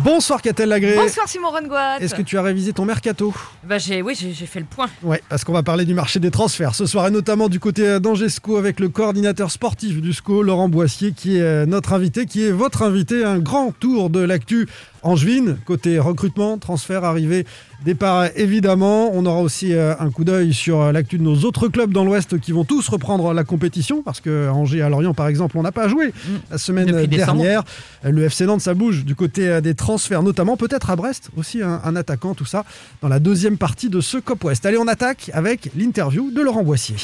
Bonsoir Catel Lagré. Bonsoir Simon Rongoat. Est-ce que tu as révisé ton mercato Bah j'ai, oui, j'ai fait le point. Ouais, parce qu'on va parler du marché des transferts ce soir et notamment du côté d'Angesco avec le coordinateur sportif du SCO, Laurent Boissier, qui est euh, notre invité, qui est votre invité. Un grand tour de l'actu angevine, côté recrutement, transfert, arrivée, départ évidemment. On aura aussi euh, un coup d'œil sur euh, l'actu de nos autres clubs dans l'Ouest qui vont tous reprendre la compétition parce que à Angers à Lorient par exemple, on n'a pas joué la semaine Depuis décembre. dernière. Le FC Nantes, ça bouge du côté euh, des transferts, notamment peut-être à Brest aussi un, un attaquant, tout ça dans la deuxième partie de ce Cop West. Allez, on attaque avec l'interview de Laurent Boissier.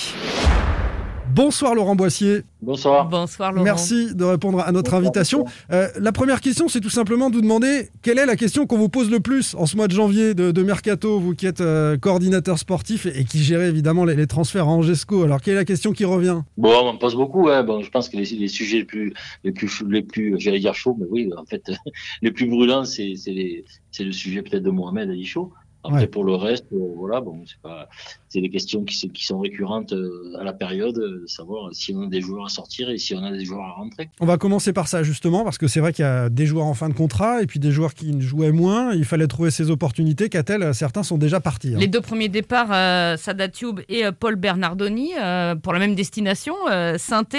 Bonsoir Laurent Boissier, Bonsoir. Bonsoir Laurent. merci de répondre à notre invitation. Euh, la première question, c'est tout simplement de vous demander quelle est la question qu'on vous pose le plus en ce mois de janvier de, de Mercato, vous qui êtes euh, coordinateur sportif et, et qui gérez évidemment les, les transferts à Angesco. Alors, quelle est la question qui revient? Bon, on me pose beaucoup. Hein. Bon, je pense que les, les sujets les plus, les plus, les plus, j'allais dire chauds, mais oui, en fait, les plus brûlants, c'est, c'est, les- c'est le sujet peut-être de Mohamed Ali Chaud. Après, Ouais. pour le reste, euh, voilà, bon, c'est pas, c'est des questions qui, sont- qui sont récurrentes euh, à la période, euh, de savoir si on a des joueurs à sortir et si on a des joueurs à rentrer. On va commencer par ça justement, parce que c'est vrai qu'il y a des joueurs en fin de contrat et puis des joueurs qui jouaient moins. Il fallait trouver ces opportunités. Qu'a-t-elle Certains sont déjà partis. hein. Les deux premiers départs, euh, Sada Tube et euh, Paul Bernardoni, euh, pour la même destination, euh, Sainté.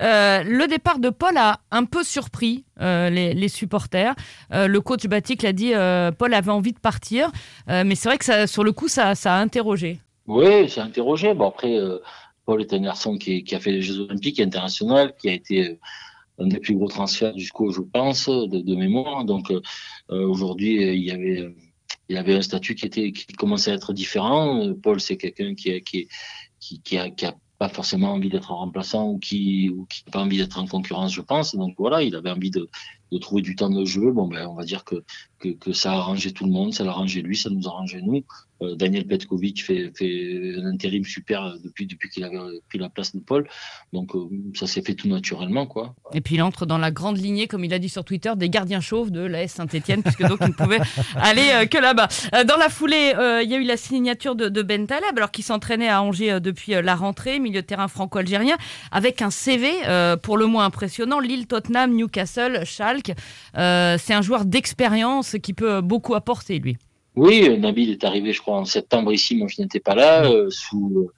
Euh, le départ de Paul a un peu surpris euh, les, supporters. Euh, le coach Batik l'a dit, euh, Paul avait envie de partir, mais c'est vrai que ça, sur le coup, ça, ça a interrogé. Oui, c'est interrogé. Bon, après, Paul est un garçon qui, a fait les Jeux Olympiques internationaux, qui a été un des plus gros transferts SCO, je pense, de, mémoire. Donc, aujourd'hui, il y avait, un statut qui était, qui commençait à être différent. Paul, c'est quelqu'un a- a, qui a forcément envie d'être un remplaçant ou qui, ou qui n'a pas envie d'être en concurrence, je pense. Donc voilà, il avait envie de, de trouver du temps de jeu. Bon, ben, on va dire que, que, que ça a arrangé tout le monde, ça l'a arrangé lui, ça nous a arrangé nous. Euh, Daniel Petkovic fait, fait un intérim super euh, depuis, depuis qu'il avait pris la place de Paul. Donc, euh, ça s'est fait tout naturellement, quoi. Et puis il entre dans la grande lignée, comme il a dit sur Twitter, des gardiens chauves de l'AS Saint-Etienne, puisque donc il ne pouvait aller euh, que là-bas. Euh, dans la foulée, euh, il y a eu la signature de, de Ben Taleb, alors qu'il s'entraînait à Angers euh, depuis euh, la rentrée, milieu de terrain franco-algérien, avec un CV euh, pour le moins impressionnant, Lille, Tottenham, Newcastle, Schalke. Euh, C'est un joueur d'expérience qui peut beaucoup apporter, lui. Oui, Nabil est arrivé, je crois, en septembre ici. Moi, je n'étais pas là, euh, sous, euh,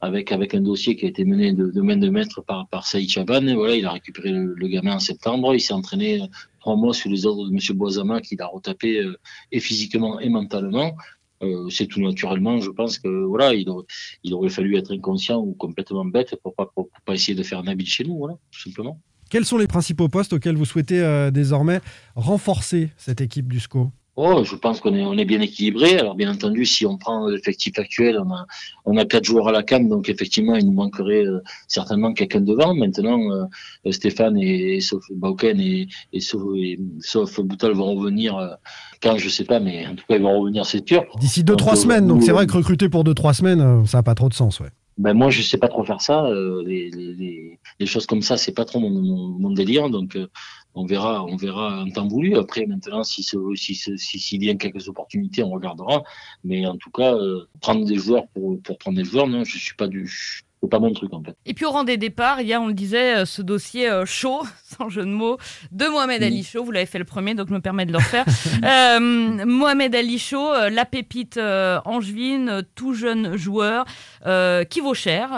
avec, avec un dossier qui a été mené de, de main de maître par, par Saïd Chaban. Et voilà, il a récupéré le, le gamin en septembre. Il s'est entraîné euh, trois mois sous les ordres de Monsieur Boisama, qui l'a retapé euh, et physiquement et mentalement. Euh, c'est tout naturellement. Je pense que voilà, il aurait, il aurait fallu être inconscient ou complètement bête pour pas, pour, pour pas essayer de faire Nabil chez nous, voilà, tout simplement. Quels sont les principaux postes auxquels vous souhaitez euh, désormais renforcer cette équipe du SCO Oh, je pense qu'on est, on est bien équilibré. Alors, bien entendu, si on prend l'effectif actuel, on a, on a quatre joueurs à la canne, donc effectivement, il nous manquerait euh, certainement quelqu'un devant. Maintenant, euh, Stéphane et, et sauf Bauken et, et, sauf, et sauf Boutal vont revenir euh, quand, je sais pas, mais en tout cas, ils vont revenir, c'est sûr. D'ici Donc, 2-3 euh, semaines, donc c'est vrai euh, que recruter pour 2-3 semaines, euh, ça n'a pas trop de sens. Ouais. Ben moi, je sais pas trop faire ça. euh, les, les, choses comme ça, c'est pas trop mon, délire. Donc, euh, on verra, on verra en temps voulu. Après, maintenant, si si s'il y a quelques opportunités, on regardera. Mais en tout cas, euh, prendre des joueurs pour pour prendre des joueurs, non, je suis pas du, c'est pas mon truc en fait. Et puis au rang des départs, il y a, on le disait, euh, ce dossier euh, chaud, sans jeu de mots, de Mohamed Ali Chaud. Vous l'avez fait le premier, donc je me permets de le refaire. Euh, Mohamed Ali Chaud, la pépite euh, angevine, tout jeune joueur, euh, qui vaut cher,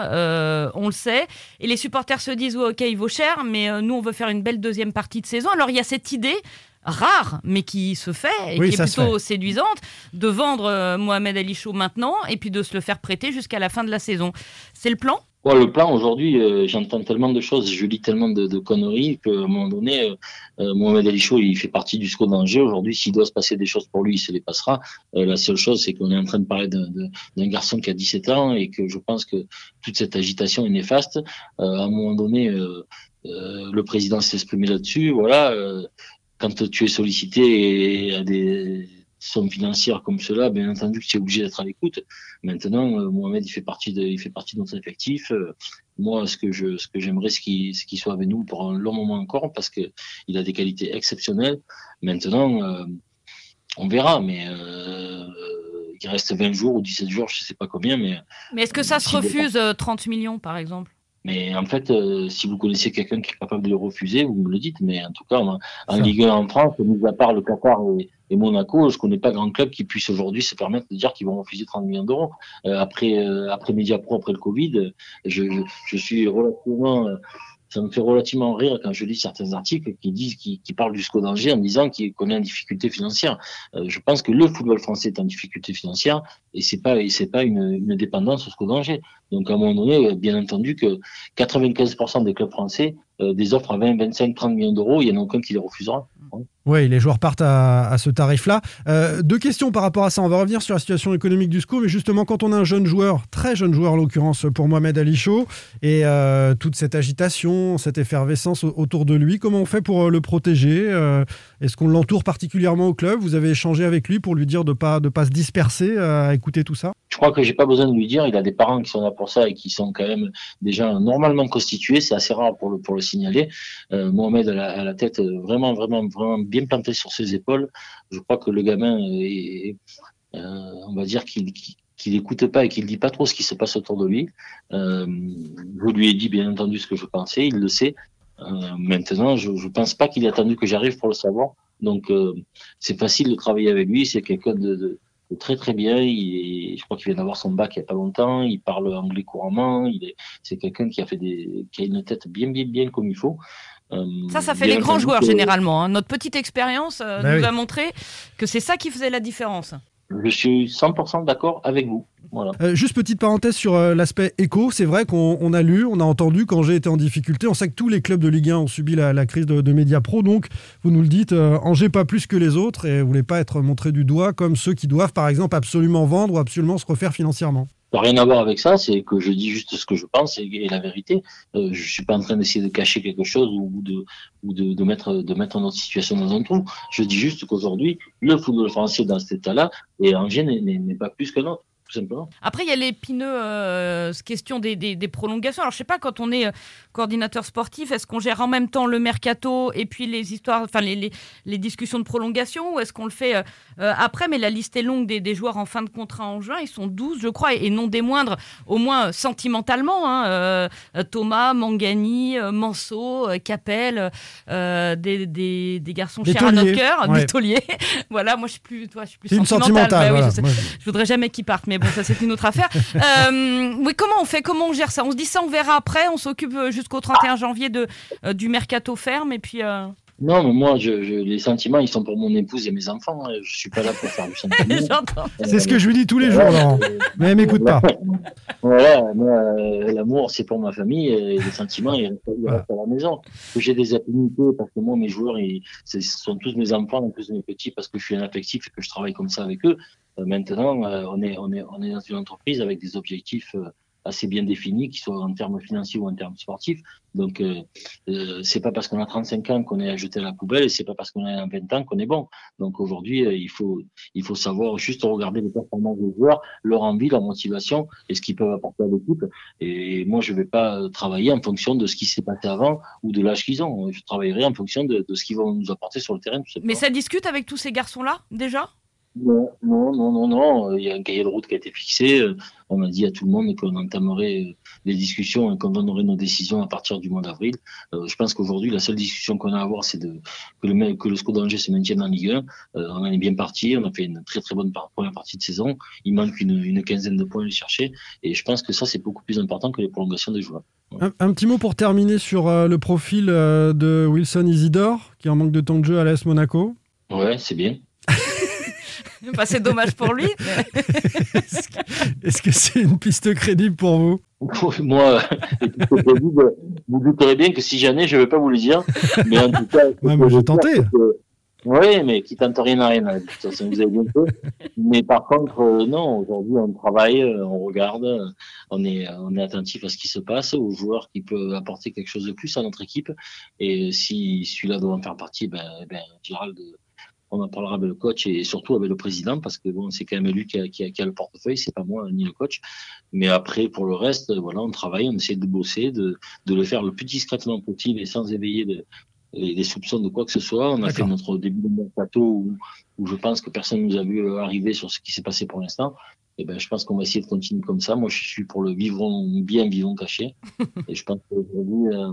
on le sait. Et les supporters se disent, ouais, ok, il vaut cher, mais nous, on veut faire une belle deuxième partie de saison. Alors il y a cette idée rare, mais qui se fait et Oui, qui est plutôt séduisante, de vendre euh, Mohamed Ali Chaud maintenant et puis de se le faire prêter jusqu'à la fin de la saison. C'est le plan? Ouais, le plan aujourd'hui, euh, j'entends tellement de choses, je lis tellement de, de conneries qu'à un moment donné, euh, Mohamed Ali Chaud, il fait partie du SCO d'Angers. Aujourd'hui, s'il doit se passer des choses pour lui, il se les passera. Euh, la seule chose, c'est qu'on est en train de parler d'un garçon qui a 17 ans et que je pense que toute cette agitation est néfaste. Euh, à un moment donné, euh, euh, le président s'est exprimé là-dessus. Voilà, euh, quand tu es sollicité et à des sommes financières comme cela, bien entendu que tu es obligé d'être à l'écoute. Maintenant, euh, Mohamed, il fait partie de, il fait partie de notre effectif. Euh, moi, ce que je, ce que j'aimerais, c'est qu'il, c'est qu'il soit avec nous pour un long moment encore, parce que il a des qualités exceptionnelles. Maintenant, euh, on verra, mais euh, il reste 20 jours ou 17 jours, je ne sais pas combien. Mais, mais est-ce que ça se refuse 30 millions, par exemple? Mais en fait, si vous connaissez quelqu'un qui est capable de le refuser, vous me le dites. Mais en tout cas, en, Ligue 1 en France, mis à part le Qatar et, et Monaco, je connais pas grand club qui puisse aujourd'hui se permettre de dire qu'ils vont refuser 30 millions d'euros. Euh, après, euh, après Mediapro, après le Covid, je, je, je suis relativement euh, ça me fait relativement rire quand je lis certains articles qui disent, qui, qui parlent du SCO d'Angers en disant qu'il connaît une difficulté financière. Euh, je pense que le football français est en difficulté financière et c'est pas, et c'est pas une, une dépendance au SCO d'Angers. Donc, à un moment donné, bien entendu que 95% des clubs français, euh, des offres à 20, 25, 30 millions d'euros, il y en a aucun qui les refusera. Oui, les joueurs partent à, ce tarif-là. Euh, deux questions par rapport à ça. On va revenir sur la situation économique du SCO, mais justement, quand on a un jeune joueur, très jeune joueur en l'occurrence pour Mohamed Ali Chaud, et euh, toute cette agitation, cette effervescence autour de lui, comment on fait pour le protéger Est-ce qu'on l'entoure particulièrement au club? Vous avez échangé avec lui pour lui dire de ne pas, de pas se disperser à écouter tout ça? Je crois que j'ai pas besoin de lui dire. Il a des parents qui sont là pour ça et qui sont quand même déjà normalement constitués. C'est assez rare pour le, pour le signaler. Mohamed a la, tête vraiment, vraiment, vraiment bien bien planté sur ses épaules. Je crois que le gamin est, euh, on va dire qu'il qu'il n'écoute pas et qu'il dit pas trop ce qui se passe autour de lui. Euh, je lui ai dit bien entendu ce que je pensais, il le sait. Euh, maintenant, je ne pense pas qu'il ait attendu que j'arrive pour le savoir. Donc, euh, c'est facile de travailler avec lui. C'est quelqu'un de, très très bien. Il je crois qu'il vient d'avoir son bac il y a pas longtemps. Il parle anglais couramment. Il est, c'est quelqu'un qui a fait des, qui a une tête bien bien bien comme il faut. Euh, ça, ça fait les grands joueurs généralement. Hein. Notre petite expérience euh, bah nous a montré que c'est ça qui faisait la différence. Je suis 100% d'accord avec vous. Euh, juste petite parenthèse sur l'aspect éco. C'est vrai qu'on a lu, on a entendu quand j'ai été en difficulté. On sait que tous les clubs de Ligue 1 ont subi la, crise de, de Media Pro. Donc, vous nous le dites, Angers pas plus que les autres et vous voulez pas être montré du doigt comme ceux qui doivent, par exemple, absolument vendre ou absolument se refaire financièrement rien à voir avec ça, c'est que je dis juste ce que je pense et, la vérité. Euh, je suis pas en train d'essayer de cacher quelque chose ou de mettre notre situation dans un trou. Je dis juste qu'aujourd'hui, le football français dans cet état-là et Angers n'est pas plus que Après, il y a l'épineux euh, question des, des, prolongations. Alors, je sais pas, quand on est euh, coordinateur sportif, est-ce qu'on gère en même temps le mercato et puis les histoires, enfin les, les, discussions de prolongation, ou est-ce qu'on le fait euh, après? Mais la liste est longue des, des, joueurs en fin de contrat en juin. Ils sont 12, je crois, et, non des moindres, au moins sentimentalement. Hein, Thomas, Mangani, Manso, Capel, des, des, des, garçons chers à notre cœur, des tauliers. voilà, moi, je suis plus, toi, je suis plus sentimental. Bah je, je, voudrais jamais qu'ils partent, mais bon, ça c'est une autre affaire. Euh, oui, comment on fait? Comment on gère ça? On se dit ça, on verra après. On s'occupe euh, jusqu'au 31 janvier de, euh, du mercato ferme et puis. Non, mais moi, je, les sentiments, ils sont pour mon épouse et mes enfants. Hein. Je suis pas là pour faire du sentiment. c'est ce que je lui dis tous les jours, Laurent. Mais elle m'écoute pas. Voilà, l'amour, c'est pour ma famille et les sentiments, ils restent, à la maison. J'ai des affinités parce que moi, mes joueurs, ils, ce sont tous mes enfants, en plus de mes petits, parce que je suis un affectif et que je travaille comme ça avec eux. Euh, maintenant, euh, on, est, on, est, on est dans une entreprise avec des objectifs euh, assez bien définis, qui soient en termes financiers ou en termes sportifs. Donc, euh, c'est pas parce qu'on a 35 ans qu'on est à jeter à la poubelle, et c'est pas parce qu'on a 20 ans qu'on est bon. Donc aujourd'hui, il faut il faut savoir juste regarder les performances des joueurs, leur envie, leur motivation et ce qu'ils peuvent apporter à l'équipe. Et moi, je vais pas travailler en fonction de ce qui s'est passé avant ou de l'âge qu'ils ont. Je travaillerai en fonction de, de ce qu'ils vont nous apporter sur le terrain. Mais ça discute avec tous ces garçons-là déjà? Non, non, non, non, Il y a un cahier de route qui a été fixé. Euh, on a dit à tout le monde qu'on entamerait les discussions et qu'on donnerait nos décisions à partir du mois d'avril. Euh, je pense qu'aujourd'hui, la seule discussion qu'on a à avoir, c'est de que le que le SCO d'Angers se maintienne en Ligue 1. Euh, on en est bien parti. On a fait une très très bonne première partie de saison. Il manque une, une quinzaine de points à aller chercher. Et je pense que ça, c'est beaucoup plus important que les prolongations des joueurs. Un, petit mot pour terminer sur le profil de Wilson Isidore, qui en manque de temps de jeu à l'AS Monaco. Ouais, c'est bien. Bah, c'est dommage pour lui. Est-ce que c'est une piste crédible pour vous? Moi, vous douterez bien que si jamais, je ne vais pas vous le dire. Mais en tout cas, ouais, j'ai tenté. Oui, mais qui tente rien à rien. De toute façon, vous avez bien fait. Mais par contre, euh, non, aujourd'hui, on travaille, euh, on regarde, on est, on est attentif à ce qui se passe, aux joueurs qui peuvent apporter quelque chose de plus à notre équipe. Et si celui-là doit en faire partie, ben, ben Gérald on en parlera avec le coach et surtout avec le président parce que bon, c'est quand même lui qui a, qui a, qui a le portefeuille, c'est pas moi ni le coach. Mais après, pour le reste, voilà, on travaille, on essaie de bosser, de, de le faire le plus discrètement possible et sans éveiller de, les, soupçons de quoi que ce soit. On a fait notre début de mercato où, où je pense que personne nous a vu arriver sur ce qui s'est passé pour l'instant. Et ben, je pense qu'on va essayer de continuer comme ça. Moi, je suis pour le vivant bien, vivant caché. Et je pense qu'aujourd'hui, euh,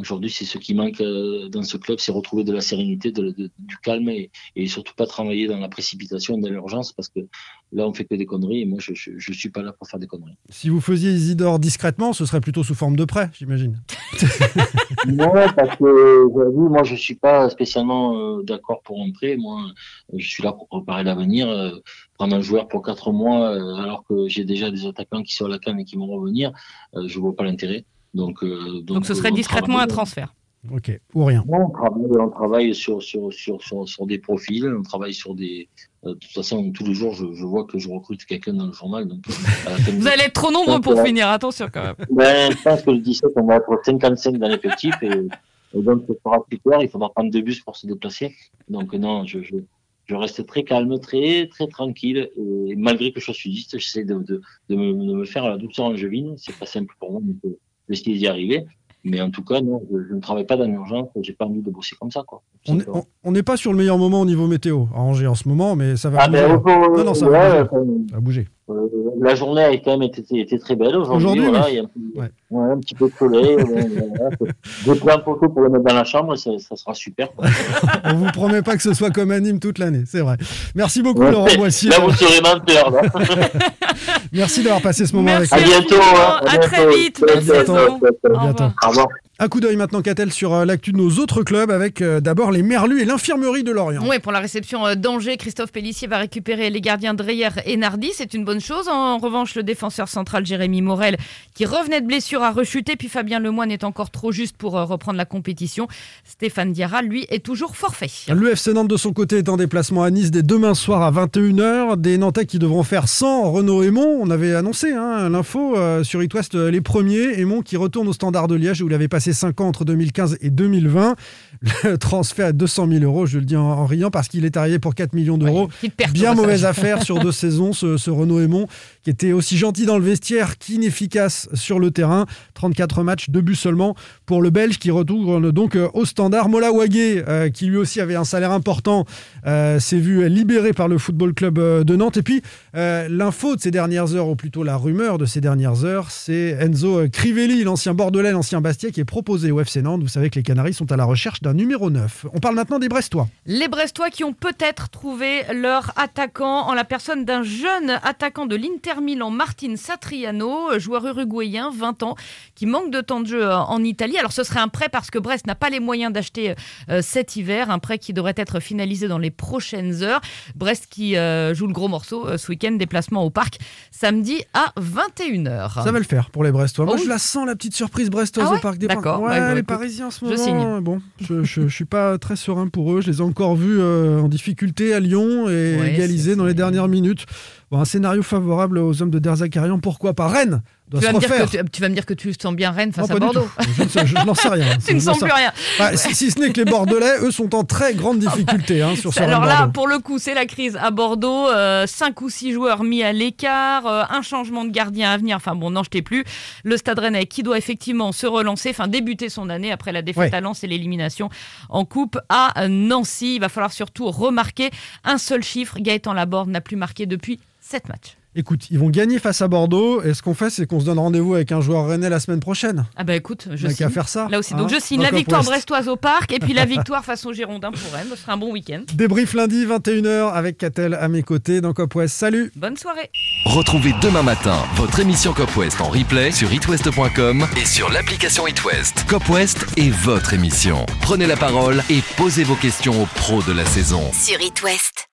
Aujourd'hui, c'est ce qui manque euh, dans ce club, c'est retrouver de la sérénité, de, du calme et, et, surtout pas travailler dans la précipitation, dans l'urgence, parce que là, on fait que des conneries et moi, je, je, suis pas là pour faire des conneries. Si vous faisiez Isidore discrètement, ce serait plutôt sous forme de prêt, j'imagine. non, parce que moi, je suis pas spécialement euh, d'accord pour un prêt. Moi, je suis là pour préparer l'avenir. Euh, prendre un joueur pour quatre mois, alors que j'ai déjà des attaquants qui sont à la canne et qui vont revenir, je vois pas l'intérêt. Donc, euh, donc, ce serait discrètement un transfert. Ok, ou rien. on travaille, on travaille sur, sur, sur, sur, des profils, on travaille sur des. Euh, de toute façon, tous les jours, je, je vois que je recrute quelqu'un dans le journal. Donc, euh, Vous allez être trop nombreux pour finir, attention quand même. Ben, je pense que le 17, on va être 55 dans l'effectif et, et donc ce sera plus clair. Il faudra prendre deux bus pour se déplacer. Donc, non, je, je, je reste très calme, très très tranquille. Et malgré que je sois sudiste, j'essaie de, de, de, me, de me faire la douceur angevine. C'est pas simple pour moi. Mais essayer d'y arriver. Mais en tout cas, non, je, ne travaille pas dans l'urgence, j'ai pas envie de bosser comme ça. Quoi, on n'est pas sur le meilleur moment au niveau météo à Angers en ce moment, mais ça va ah, bouger. non, non, ça, va, bouger. Euh, la journée a quand même été, très belle aujourd'hui. Voilà, il y a un, ouais. Ouais, un, petit peu de soleil. J'ai plein de photos pour le mettre dans la chambre, ça, ça sera super. on vous promet pas que ce soit comme anime toute l'année, c'est vrai. Merci beaucoup Laurent Boissier. Là, vous serez menteur. Merci d'avoir passé ce moment avec nous. À bientôt. Hein. À, très vite. Bonne saison. À bientôt. Au revoir. Un coup d'œil maintenant, Catel, sur euh, l'actu de nos autres clubs avec euh, d'abord les Merlus et l'infirmerie de Lorient. Oui, pour la réception euh, d'Angers, Christophe Pellissier va récupérer les gardiens Dreyer et Nardi. C'est une bonne chose. En revanche, le défenseur central Jérémy Morel, qui revenait de blessure, a rechuté. Puis Fabien Lemoyne est encore trop juste pour reprendre la compétition. Stéphane Diarra, lui, est toujours forfait. Le FC Nantes, de son côté, est en déplacement à Nice dès demain soir à 21h. Des Nantais qui devront faire sans Renaud Aymon. On avait annoncé hein, l'info sur It West les premiers. Aymon qui retourne au Standard de Liège où il avait passé 5 ans entre 2000 2015 et 2020. Le transfert à 200 000 euros, je le dis en, riant, parce qu'il est arrivé pour 4 millions d'euros. Bien mauvaise affaire sur deux saisons, ce, ce Renault Aymon, qui était aussi gentil dans le vestiaire qu'inefficace sur le terrain. 34 matchs, 2 buts seulement pour le Belge qui retourne donc euh, au standard. Mola Wagé, euh, qui lui aussi avait un salaire important, euh, s'est vu libéré par le Football Club de Nantes. Et puis, l'info de ces dernières heures, ou plutôt la rumeur de ces dernières heures, c'est Enzo Crivelli, l'ancien Bordelais, l'ancien Bastia, qui est proposé au FC Nantes vous savez que les Canaries sont à la recherche d'un numéro 9. On parle maintenant des Brestois. Les Brestois qui ont peut-être trouvé leur attaquant en la personne d'un jeune attaquant de l'Inter Milan, Martin Satriano, joueur uruguayen, 20 ans, qui manque de temps de jeu euh, en Italie. Alors ce serait un prêt parce que Brest n'a pas les moyens d'acheter euh, cet hiver, un prêt qui devrait être finalisé dans les prochaines heures. Brest qui euh, joue le gros morceau ce week-end, déplacement au parc, samedi à 21h. Ça va le faire pour les Brestois. Moi, oh je la sens, la petite surprise brestoise ah au parc des D'accord. Ouais, les Parisiens en ce moment. Je signe. Bon, je, je, suis pas très serein pour eux. Je les ai encore vus en difficulté à Lyon et égalisés dans les dernières minutes. Bon, un scénario favorable aux hommes de Derzakarian, pourquoi pas Rennes? Tu vas, me dire que tu, vas me dire que tu sens bien Rennes face à Bordeaux. Je, n'en sais rien. tu ne sens plus rien. si, ce n'est que les Bordelais, eux, sont en très grande difficulté hein, sur ce Alors là, pour le coup, c'est la crise à Bordeaux. Euh, cinq ou six joueurs mis à l'écart, euh, un changement de gardien à venir. Enfin bon, n'en jetez plus. Le Stade Rennais qui doit effectivement se relancer, enfin débuter son année après la défaite à Lens et l'élimination en Coupe à Nancy. Il va falloir surtout remarquer un seul chiffre. Gaëtan Laborde n'a plus marqué depuis sept matchs. Écoute, ils vont gagner face à Bordeaux. Et ce qu'on fait, c'est qu'on se donne rendez-vous avec un joueur rennais la semaine prochaine. Ah bah écoute, je signe. qu'à faire ça. Là aussi. Donc hein, je signe la victoire brestoise au parc et puis la victoire face au Girondins pour Rennes. Ce sera un bon week-end. Débrief lundi 21h avec Catel à mes côtés dans Cop West. Salut. Bonne soirée. Retrouvez demain matin votre émission Cop West en replay sur itwest.com et sur l'application itwest. Cop West est votre émission. Prenez la parole et posez vos questions aux pros de la saison. Sur itwest.